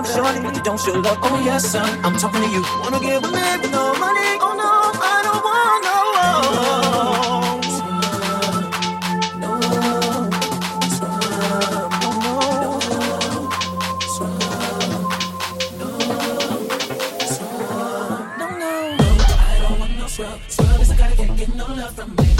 A shorty but you don't show love. Oh yes, son, I'm talking to you. Wanna get with me with no money? Oh no, So momo. So. No. So. Don't know. I don't want no.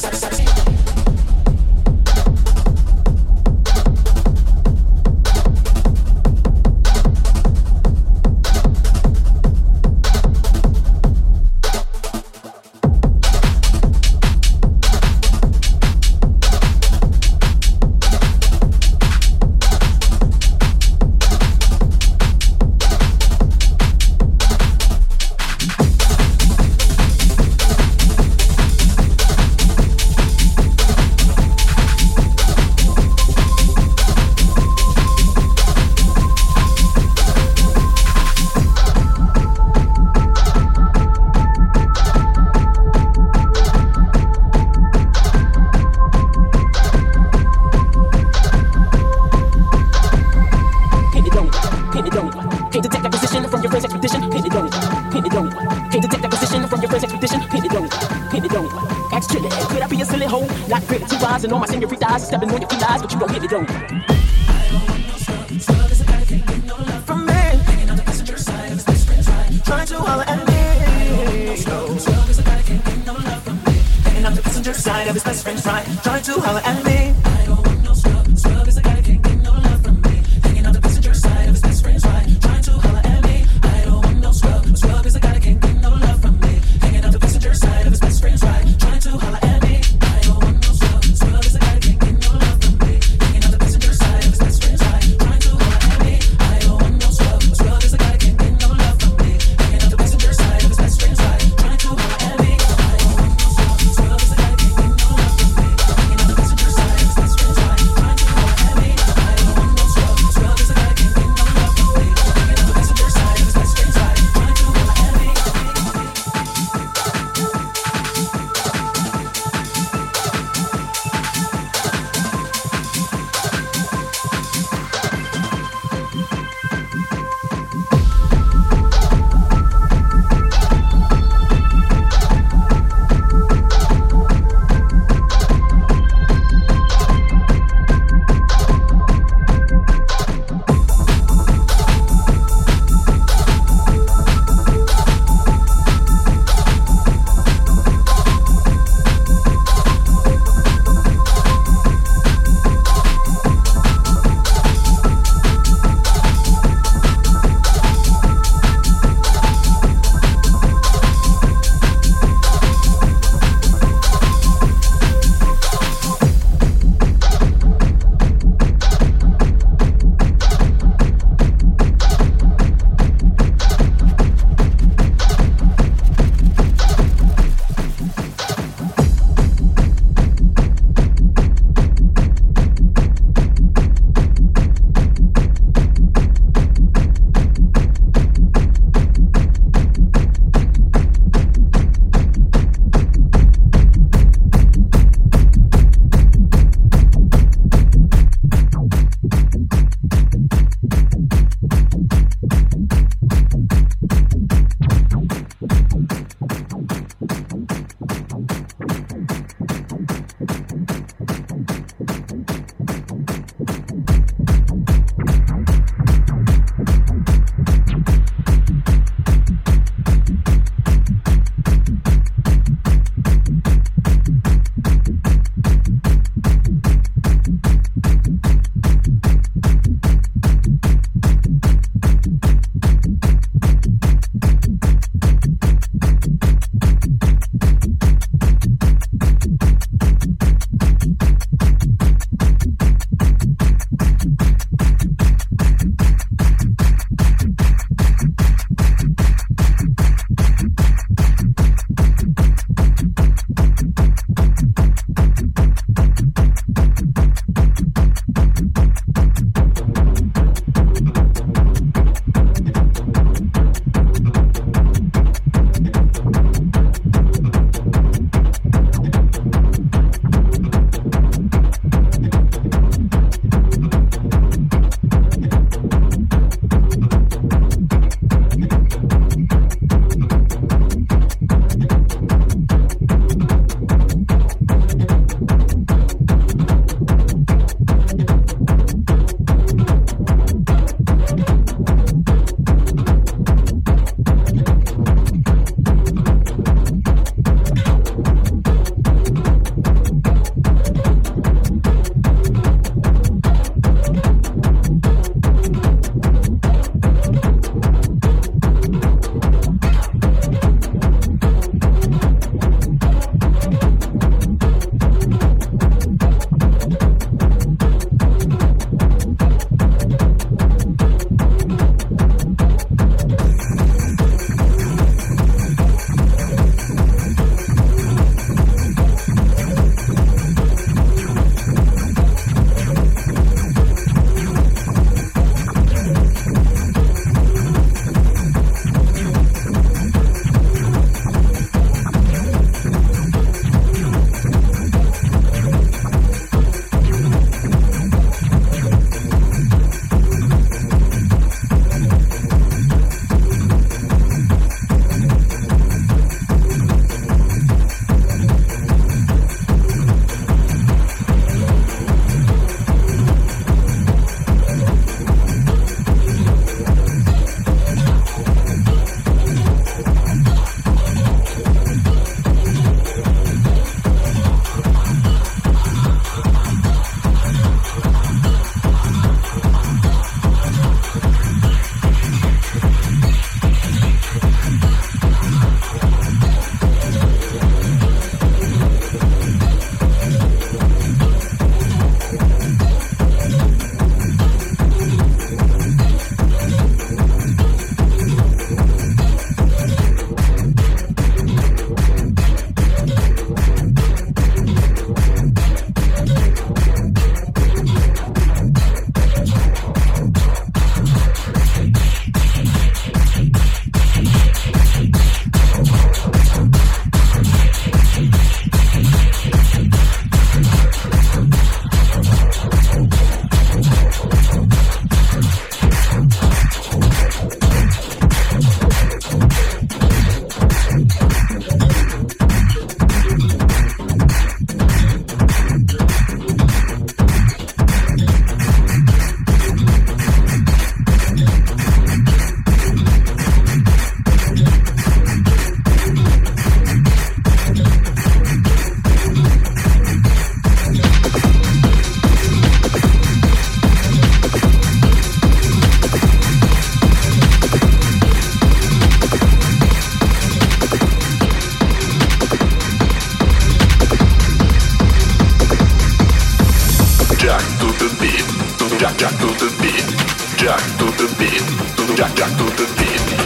the beat. Jack Jack to the beat. Jack to the beat. Jack Jack to the beat.